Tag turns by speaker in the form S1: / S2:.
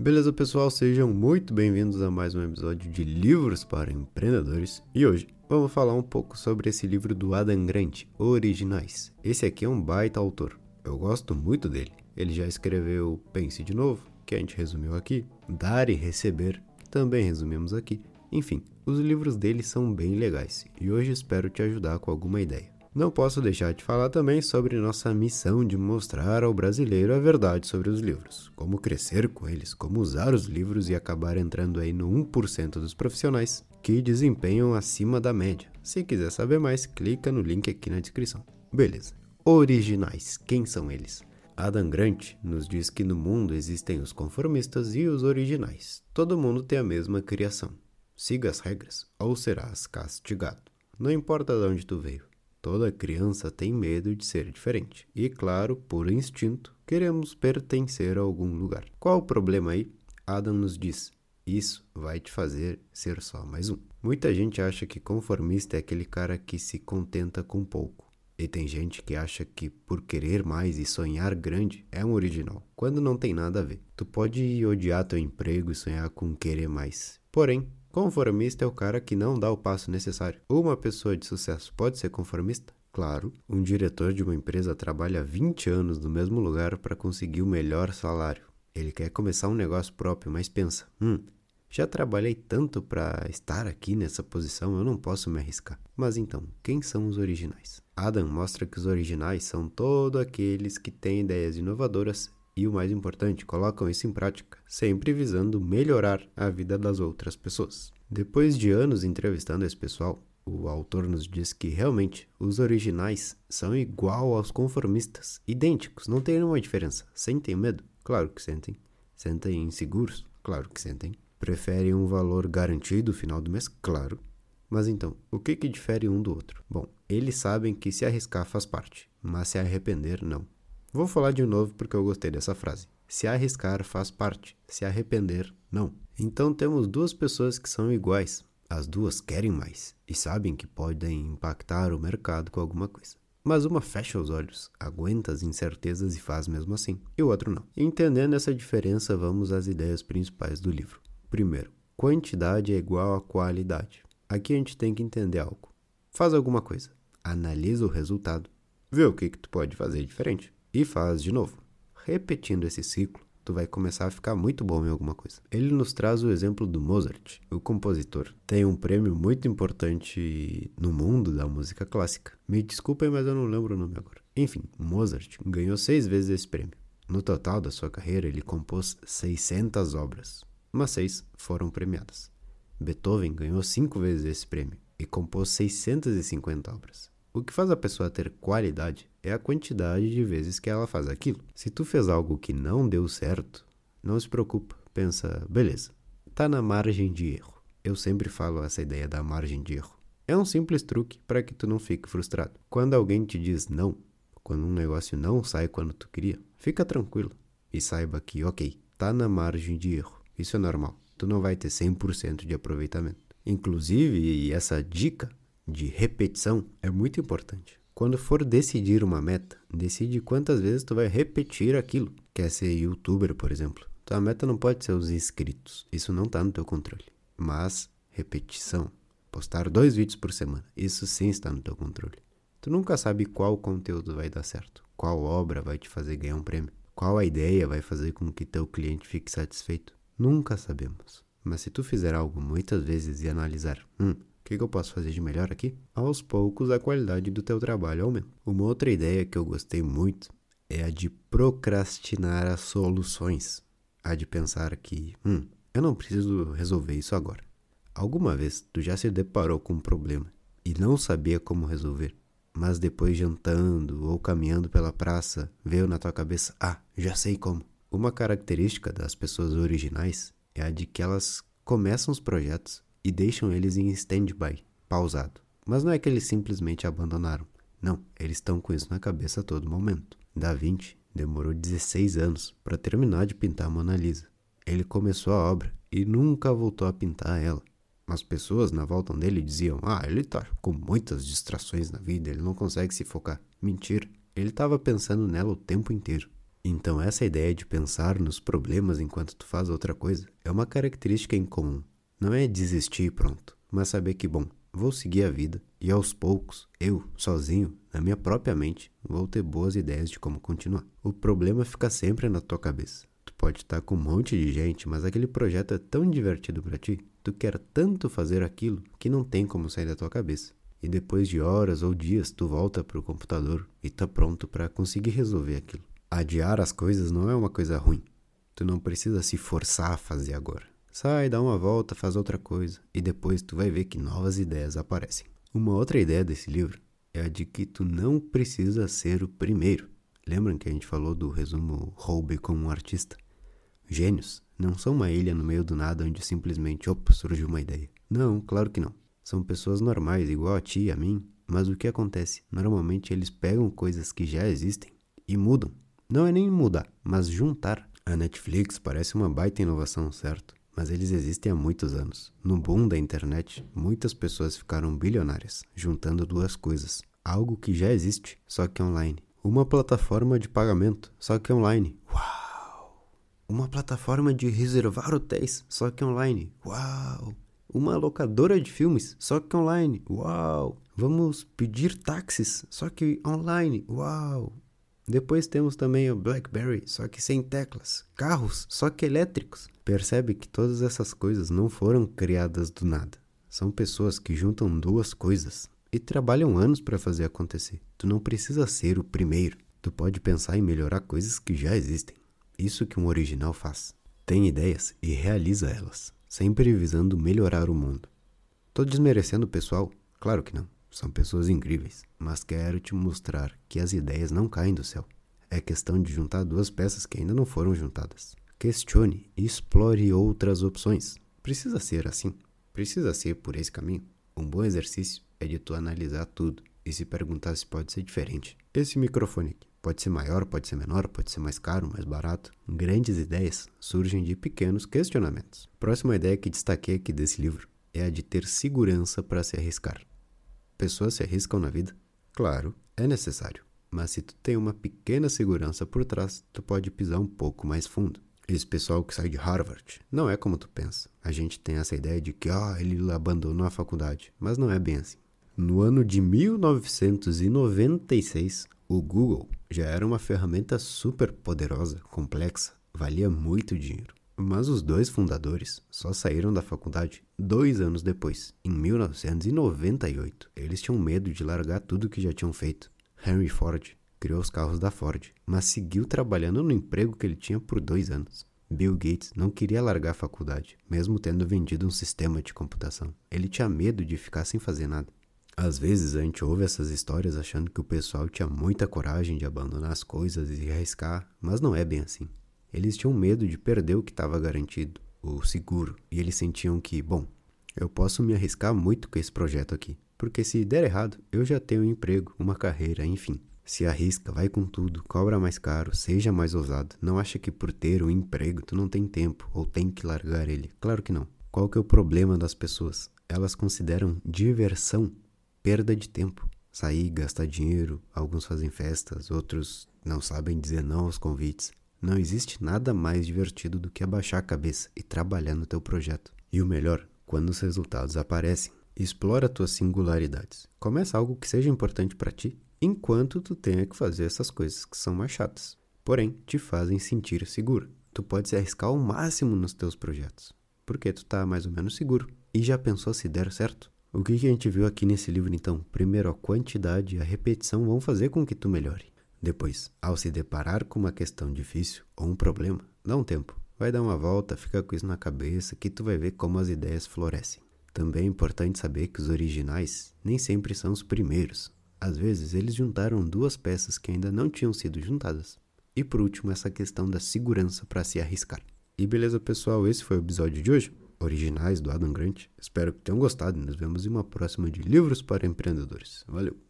S1: Beleza, pessoal? Sejam muito bem-vindos a mais um episódio de Livros para Empreendedores. E hoje vamos falar um pouco sobre esse livro do Adam Grant, Originais. Esse aqui é um baita autor. Eu gosto muito dele. Ele já escreveu Pense de Novo, que a gente resumiu aqui, Dar e Receber, também resumimos aqui. Enfim, os livros dele são bem legais e hoje espero te ajudar com alguma ideia. Não posso deixar de falar também sobre nossa missão de mostrar ao brasileiro a verdade sobre os livros, como crescer com eles, como usar os livros e acabar entrando aí no 1% dos profissionais que desempenham acima da média. Se quiser saber mais, clica no link aqui na descrição. Beleza. Originais, quem são eles? Adam Grant nos diz que no mundo existem os conformistas e os originais. Todo mundo tem a mesma criação. Siga as regras ou serás castigado. Não importa de onde tu veio. Toda criança tem medo de ser diferente. E, claro, por instinto, queremos pertencer a algum lugar. Qual o problema aí? Adam nos diz: isso vai te fazer ser só mais um. Muita gente acha que conformista é aquele cara que se contenta com pouco. E tem gente que acha que por querer mais e sonhar grande é um original, quando não tem nada a ver. Tu pode odiar teu emprego e sonhar com querer mais. Porém, Conformista é o cara que não dá o passo necessário. Uma pessoa de sucesso pode ser conformista? Claro, um diretor de uma empresa trabalha 20 anos no mesmo lugar para conseguir o melhor salário. Ele quer começar um negócio próprio, mas pensa: hum, já trabalhei tanto para estar aqui nessa posição, eu não posso me arriscar. Mas então, quem são os originais? Adam mostra que os originais são todos aqueles que têm ideias inovadoras e o mais importante, colocam isso em prática, sempre visando melhorar a vida das outras pessoas. Depois de anos entrevistando esse pessoal, o autor nos diz que realmente os originais são igual aos conformistas, idênticos, não tem nenhuma diferença. Sentem medo? Claro que sentem. Sentem inseguros? Claro que sentem. Preferem um valor garantido no final do mês? Claro. Mas então, o que, que difere um do outro? Bom, eles sabem que se arriscar faz parte, mas se arrepender, não. Vou falar de novo porque eu gostei dessa frase. Se arriscar faz parte, se arrepender, não. Então temos duas pessoas que são iguais. As duas querem mais e sabem que podem impactar o mercado com alguma coisa. Mas uma fecha os olhos, aguenta as incertezas e faz mesmo assim, e o outro não. Entendendo essa diferença, vamos às ideias principais do livro. Primeiro, quantidade é igual a qualidade. Aqui a gente tem que entender algo. Faz alguma coisa, analisa o resultado, vê o que, que tu pode fazer diferente e faz de novo. Repetindo esse ciclo, tu vai começar a ficar muito bom em alguma coisa. Ele nos traz o exemplo do Mozart, o compositor. Tem um prêmio muito importante no mundo da música clássica. Me desculpem, mas eu não lembro o nome agora. Enfim, Mozart ganhou seis vezes esse prêmio. No total da sua carreira, ele compôs 600 obras, mas seis foram premiadas. Beethoven ganhou cinco vezes esse prêmio e compôs 650 obras. O que faz a pessoa ter qualidade é a quantidade de vezes que ela faz aquilo. Se tu fez algo que não deu certo, não se preocupa, pensa, beleza, tá na margem de erro. Eu sempre falo essa ideia da margem de erro. É um simples truque para que tu não fique frustrado. Quando alguém te diz não, quando um negócio não sai quando tu queria, fica tranquilo e saiba que, ok, tá na margem de erro. Isso é normal. Tu não vai ter 100% de aproveitamento. Inclusive, essa dica de repetição é muito importante. Quando for decidir uma meta, decide quantas vezes tu vai repetir aquilo. Quer ser youtuber, por exemplo. Tua meta não pode ser os inscritos. Isso não está no teu controle. Mas repetição. Postar dois vídeos por semana. Isso sim está no teu controle. Tu nunca sabe qual conteúdo vai dar certo. Qual obra vai te fazer ganhar um prêmio. Qual a ideia vai fazer com que teu cliente fique satisfeito. Nunca sabemos. Mas se tu fizer algo muitas vezes e analisar, hum, que, que eu posso fazer de melhor aqui? Aos poucos a qualidade do teu trabalho aumenta. Uma outra ideia que eu gostei muito é a de procrastinar as soluções. A de pensar que, hum, eu não preciso resolver isso agora. Alguma vez tu já se deparou com um problema e não sabia como resolver, mas depois jantando ou caminhando pela praça veio na tua cabeça, ah, já sei como. Uma característica das pessoas originais é a de que elas começam os projetos e deixam eles em stand-by, pausado. Mas não é que eles simplesmente abandonaram. Não, eles estão com isso na cabeça a todo momento. Da Vinci demorou 16 anos para terminar de pintar a Mona Lisa. Ele começou a obra e nunca voltou a pintar ela. As pessoas na volta dele diziam: Ah, ele está com muitas distrações na vida, ele não consegue se focar. Mentira, ele estava pensando nela o tempo inteiro. Então, essa ideia de pensar nos problemas enquanto tu faz outra coisa é uma característica em comum. Não é desistir e pronto, mas saber que, bom, vou seguir a vida e aos poucos, eu, sozinho, na minha própria mente, vou ter boas ideias de como continuar. O problema fica sempre na tua cabeça. Tu pode estar com um monte de gente, mas aquele projeto é tão divertido para ti, tu quer tanto fazer aquilo que não tem como sair da tua cabeça. E depois de horas ou dias, tu volta pro computador e tá pronto para conseguir resolver aquilo. Adiar as coisas não é uma coisa ruim. Tu não precisa se forçar a fazer agora. Sai, dá uma volta, faz outra coisa e depois tu vai ver que novas ideias aparecem. Uma outra ideia desse livro é a de que tu não precisa ser o primeiro. Lembram que a gente falou do resumo Roube como um artista? Gênios não são uma ilha no meio do nada onde simplesmente, opa, surgiu uma ideia. Não, claro que não. São pessoas normais, igual a ti e a mim, mas o que acontece? Normalmente eles pegam coisas que já existem e mudam não é nem mudar, mas juntar. A Netflix parece uma baita inovação, certo? Mas eles existem há muitos anos. No boom da internet, muitas pessoas ficaram bilionárias, juntando duas coisas. Algo que já existe, só que online. Uma plataforma de pagamento, só que online. Uau! Uma plataforma de reservar hotéis, só que online. Uau! Uma locadora de filmes, só que online. Uau! Vamos pedir táxis, só que online. Uau! Depois temos também o BlackBerry, só que sem teclas. Carros, só que elétricos. Percebe que todas essas coisas não foram criadas do nada. São pessoas que juntam duas coisas e trabalham anos para fazer acontecer. Tu não precisa ser o primeiro. Tu pode pensar em melhorar coisas que já existem. Isso que um original faz. Tem ideias e realiza elas, sempre visando melhorar o mundo. Tô desmerecendo o pessoal? Claro que não. São pessoas incríveis, mas quero te mostrar que as ideias não caem do céu. É questão de juntar duas peças que ainda não foram juntadas. Questione e explore outras opções. Precisa ser assim. Precisa ser por esse caminho. Um bom exercício é de tu analisar tudo e se perguntar se pode ser diferente. Esse microfone aqui pode ser maior, pode ser menor, pode ser mais caro, mais barato. Grandes ideias surgem de pequenos questionamentos. Próxima ideia que destaquei aqui desse livro é a de ter segurança para se arriscar pessoas se arriscam na vida? Claro, é necessário. Mas se tu tem uma pequena segurança por trás, tu pode pisar um pouco mais fundo. Esse pessoal que sai de Harvard não é como tu pensa. A gente tem essa ideia de que ah, ele abandonou a faculdade, mas não é bem assim. No ano de 1996, o Google já era uma ferramenta super poderosa, complexa, valia muito dinheiro. Mas os dois fundadores só saíram da faculdade dois anos depois, em 1998. Eles tinham medo de largar tudo que já tinham feito. Henry Ford criou os carros da Ford, mas seguiu trabalhando no emprego que ele tinha por dois anos. Bill Gates não queria largar a faculdade, mesmo tendo vendido um sistema de computação. Ele tinha medo de ficar sem fazer nada. Às vezes a gente ouve essas histórias achando que o pessoal tinha muita coragem de abandonar as coisas e arriscar, mas não é bem assim. Eles tinham medo de perder o que estava garantido, o seguro, e eles sentiam que, bom, eu posso me arriscar muito com esse projeto aqui, porque se der errado, eu já tenho um emprego, uma carreira, enfim. Se arrisca, vai com tudo, cobra mais caro, seja mais ousado. Não acha que por ter um emprego tu não tem tempo ou tem que largar ele. Claro que não. Qual que é o problema das pessoas? Elas consideram diversão perda de tempo. Sair, gastar dinheiro, alguns fazem festas, outros não sabem dizer não aos convites. Não existe nada mais divertido do que abaixar a cabeça e trabalhar no teu projeto. E o melhor, quando os resultados aparecem, explora tuas singularidades. Começa algo que seja importante para ti, enquanto tu tenha que fazer essas coisas que são mais chatas. Porém, te fazem sentir seguro. Tu pode se arriscar ao máximo nos teus projetos, porque tu tá mais ou menos seguro e já pensou se der certo. O que, a gente viu aqui nesse livro então? Primeiro, a quantidade e a repetição vão fazer com que tu melhore. Depois, ao se deparar com uma questão difícil ou um problema, dá um tempo. Vai dar uma volta, fica com isso na cabeça que tu vai ver como as ideias florescem. Também é importante saber que os originais nem sempre são os primeiros. Às vezes eles juntaram duas peças que ainda não tinham sido juntadas. E por último, essa questão da segurança para se arriscar. E beleza, pessoal, esse foi o episódio de hoje. Originais do Adam Grant. Espero que tenham gostado e nos vemos em uma próxima de Livros para Empreendedores. Valeu!